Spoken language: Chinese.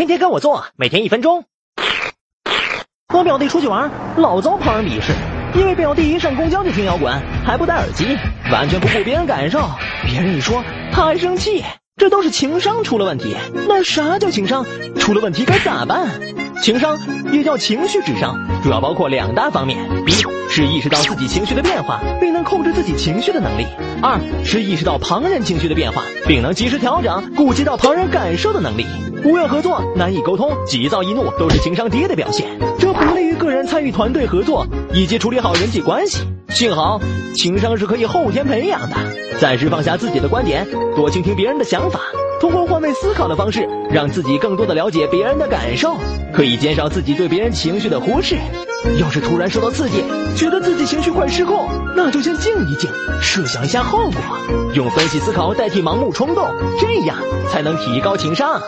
天天跟我做，每天一分钟。和表弟出去玩，老遭旁人鄙视，因为表弟一上公交就听摇滚，还不戴耳机，完全不顾别人感受。别人一说，他还生气，这都是情商出了问题。那啥叫情商？出了问题该咋办？情商也叫情绪智商，主要包括两大方面：一是意识到自己情绪的变化，并能控制自己情绪的能力；二是意识到旁人情绪的变化，并能及时调整、顾及到旁人感受的能力。不愿合作、难以沟通、急躁易怒，都是情商低的表现，这不利于与团队合作以及处理好人际关系。幸好，情商是可以后天培养的。暂时放下自己的观点，多倾听别人的想法，通过换位思考的方式，让自己更多的了解别人的感受，可以减少自己对别人情绪的忽视。要是突然受到刺激，觉得自己情绪快失控，那就先静一静，设想一下后果，用分析思考代替盲目冲动，这样才能提高情商。